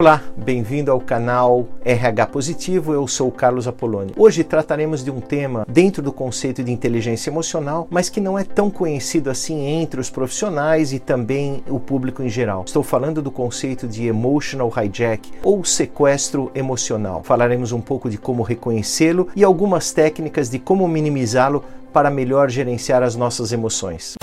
Olá, bem-vindo ao canal RH Positivo. Eu sou o Carlos Apoloni. Hoje trataremos de um tema dentro do conceito de inteligência emocional, mas que não é tão conhecido assim entre os profissionais e também o público em geral. Estou falando do conceito de emotional hijack ou sequestro emocional. Falaremos um pouco de como reconhecê-lo e algumas técnicas de como minimizá-lo para melhor gerenciar as nossas emoções.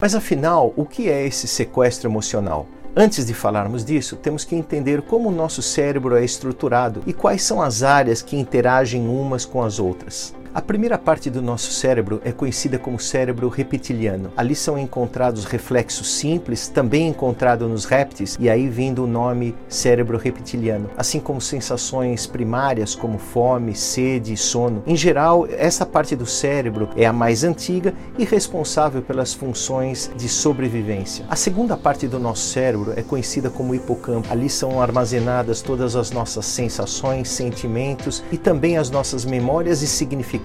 Mas afinal, o que é esse sequestro emocional? Antes de falarmos disso, temos que entender como o nosso cérebro é estruturado e quais são as áreas que interagem umas com as outras. A primeira parte do nosso cérebro é conhecida como cérebro reptiliano. Ali são encontrados reflexos simples, também encontrado nos répteis, e aí vindo o nome cérebro reptiliano, assim como sensações primárias como fome, sede e sono. Em geral, essa parte do cérebro é a mais antiga e responsável pelas funções de sobrevivência. A segunda parte do nosso cérebro é conhecida como hipocampo. Ali são armazenadas todas as nossas sensações, sentimentos e também as nossas memórias e significados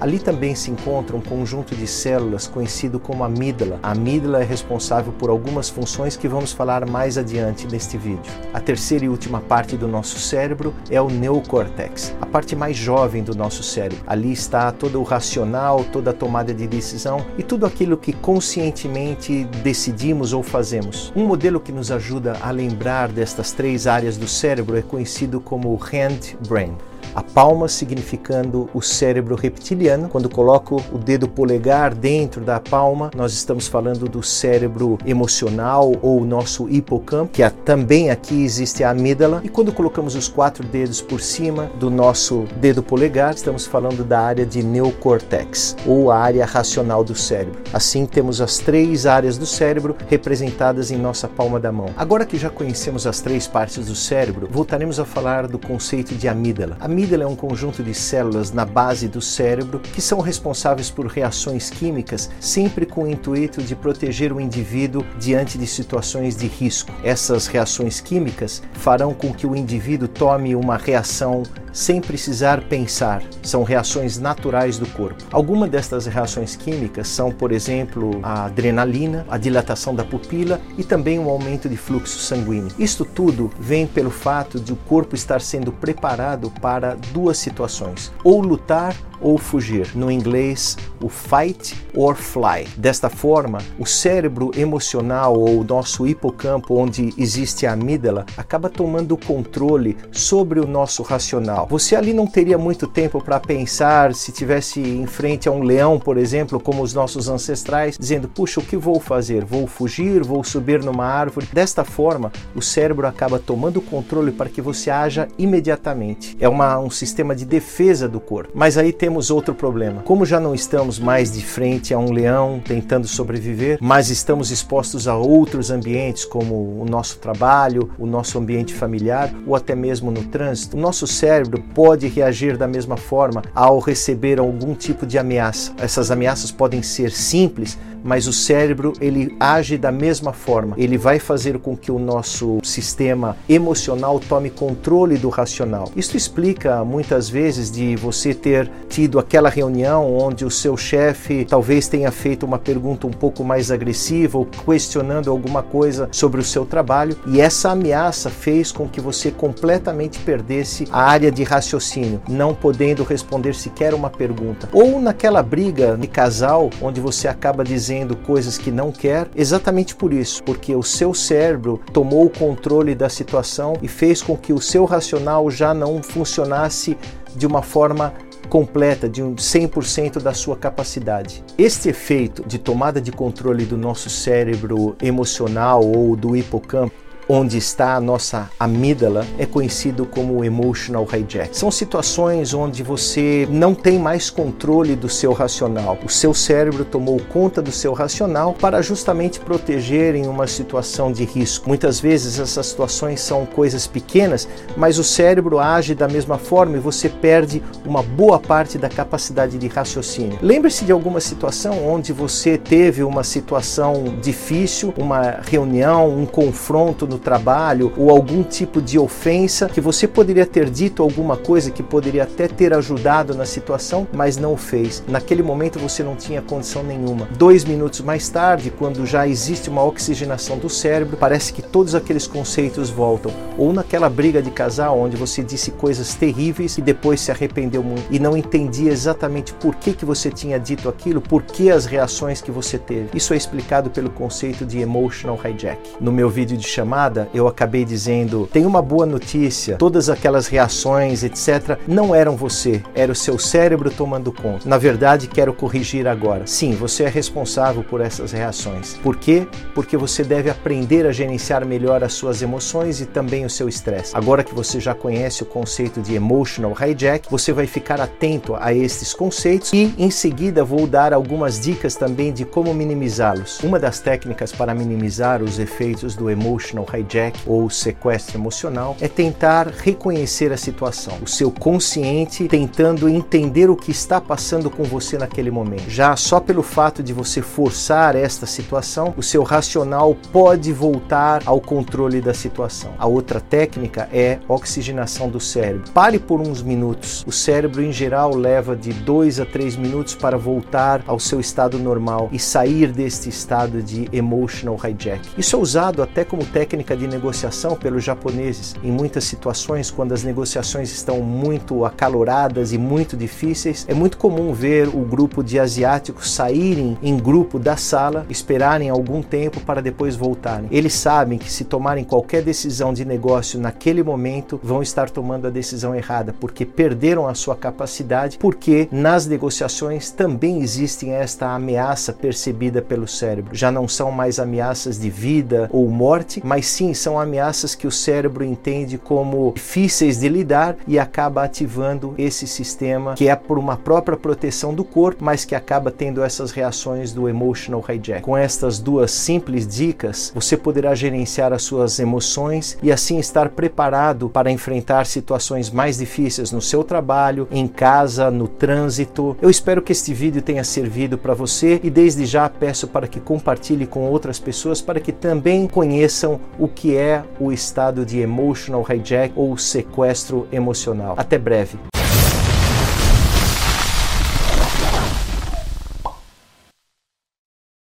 Ali também se encontra um conjunto de células conhecido como amígdala. A amígdala é responsável por algumas funções que vamos falar mais adiante neste vídeo. A terceira e última parte do nosso cérebro é o neocórtex, a parte mais jovem do nosso cérebro. Ali está todo o racional, toda a tomada de decisão e tudo aquilo que conscientemente decidimos ou fazemos. Um modelo que nos ajuda a lembrar destas três áreas do cérebro é conhecido como hand brain a palma significando o cérebro reptiliano. Quando coloco o dedo polegar dentro da palma, nós estamos falando do cérebro emocional ou nosso hipocampo, que é, também aqui existe a amígdala. E quando colocamos os quatro dedos por cima do nosso dedo polegar, estamos falando da área de neocórtex, ou a área racional do cérebro. Assim, temos as três áreas do cérebro representadas em nossa palma da mão. Agora que já conhecemos as três partes do cérebro, voltaremos a falar do conceito de amígdala. A amígdala é um conjunto de células na base do cérebro que são responsáveis por reações químicas, sempre com o intuito de proteger o indivíduo diante de situações de risco. Essas reações químicas farão com que o indivíduo tome uma reação sem precisar pensar. São reações naturais do corpo. Algumas destas reações químicas são, por exemplo, a adrenalina, a dilatação da pupila e também um aumento de fluxo sanguíneo. Isto tudo vem pelo fato de o corpo estar sendo preparado para duas situações: ou lutar ou fugir. No inglês, o fight or fly. Desta forma, o cérebro emocional ou o nosso hipocampo, onde existe a amígdala, acaba tomando o controle sobre o nosso racional. Você ali não teria muito tempo para pensar se tivesse em frente a um leão, por exemplo, como os nossos ancestrais, dizendo: "Puxa, o que vou fazer? Vou fugir? Vou subir numa árvore?". Desta forma, o cérebro acaba tomando o controle para que você haja imediatamente. É uma, um sistema de defesa do corpo. Mas aí temos outro problema. Como já não estamos mais de frente a um leão tentando sobreviver, mas estamos expostos a outros ambientes, como o nosso trabalho, o nosso ambiente familiar ou até mesmo no trânsito, o nosso cérebro pode reagir da mesma forma ao receber algum tipo de ameaça. Essas ameaças podem ser simples, mas o cérebro ele age da mesma forma. Ele vai fazer com que o nosso sistema emocional tome controle do racional. Isso explica muitas vezes de você ter tido aquela reunião onde o seu chefe talvez tenha feito uma pergunta um pouco mais agressiva ou questionando alguma coisa sobre o seu trabalho e essa ameaça fez com que você completamente perdesse a área de raciocínio, não podendo responder sequer uma pergunta. Ou naquela briga de casal onde você acaba dizendo coisas que não quer, exatamente por isso, porque o seu cérebro tomou o controle da situação e fez com que o seu racional já não funcionasse de uma forma completa, de um 100% da sua capacidade. Este efeito de tomada de controle do nosso cérebro emocional ou do hipocampo onde está a nossa amígdala é conhecido como emotional hijack. São situações onde você não tem mais controle do seu racional. O seu cérebro tomou conta do seu racional para justamente proteger em uma situação de risco. Muitas vezes essas situações são coisas pequenas, mas o cérebro age da mesma forma e você perde uma boa parte da capacidade de raciocínio. Lembre-se de alguma situação onde você teve uma situação difícil, uma reunião, um confronto no trabalho ou algum tipo de ofensa que você poderia ter dito alguma coisa que poderia até ter ajudado na situação, mas não o fez. Naquele momento você não tinha condição nenhuma. Dois minutos mais tarde, quando já existe uma oxigenação do cérebro, parece que todos aqueles conceitos voltam. Ou naquela briga de casal onde você disse coisas terríveis e depois se arrependeu muito e não entendia exatamente por que, que você tinha dito aquilo, por que as reações que você teve. Isso é explicado pelo conceito de emotional hijack. No meu vídeo de chamada, eu acabei dizendo: tem uma boa notícia, todas aquelas reações, etc., não eram você, era o seu cérebro tomando conta. Na verdade, quero corrigir agora. Sim, você é responsável por essas reações. Por quê? Porque você deve aprender a gerenciar melhor as suas emoções e também o seu estresse. Agora que você já conhece o conceito de emotional hijack, você vai ficar atento a estes conceitos e em seguida vou dar algumas dicas também de como minimizá-los. Uma das técnicas para minimizar os efeitos do emotional hijack ou sequestro emocional é tentar reconhecer a situação, o seu consciente tentando entender o que está passando com você naquele momento. Já só pelo fato de você forçar esta situação, o seu racional pode voltar ao controle da situação. A outra técnica é oxigenação do cérebro. Pare por uns minutos. O cérebro em geral leva de 2 a 3 minutos para voltar ao seu estado normal e sair deste estado de emotional hijack. Isso é usado até como técnica de negociação pelos japoneses. Em muitas situações, quando as negociações estão muito acaloradas e muito difíceis, é muito comum ver o grupo de asiáticos saírem em grupo da sala, esperarem algum tempo para depois voltarem. Eles sabem que se tomarem qualquer decisão de negócio naquele momento, vão estar tomando a decisão errada, porque perderam a sua capacidade, porque nas negociações também existem esta ameaça percebida pelo cérebro. Já não são mais ameaças de vida ou morte, mas sim são ameaças que o cérebro entende como difíceis de lidar e acaba ativando esse sistema que é por uma própria proteção do corpo, mas que acaba tendo essas reações do emotional hijack. Com estas duas simples dicas, você poderá gerenciar as suas emoções e assim estar preparado para enfrentar situações mais difíceis no seu trabalho, em casa, no trânsito. Eu espero que este vídeo tenha servido para você e desde já peço para que compartilhe com outras pessoas para que também conheçam o que é o estado de emotional hijack ou sequestro emocional. Até breve.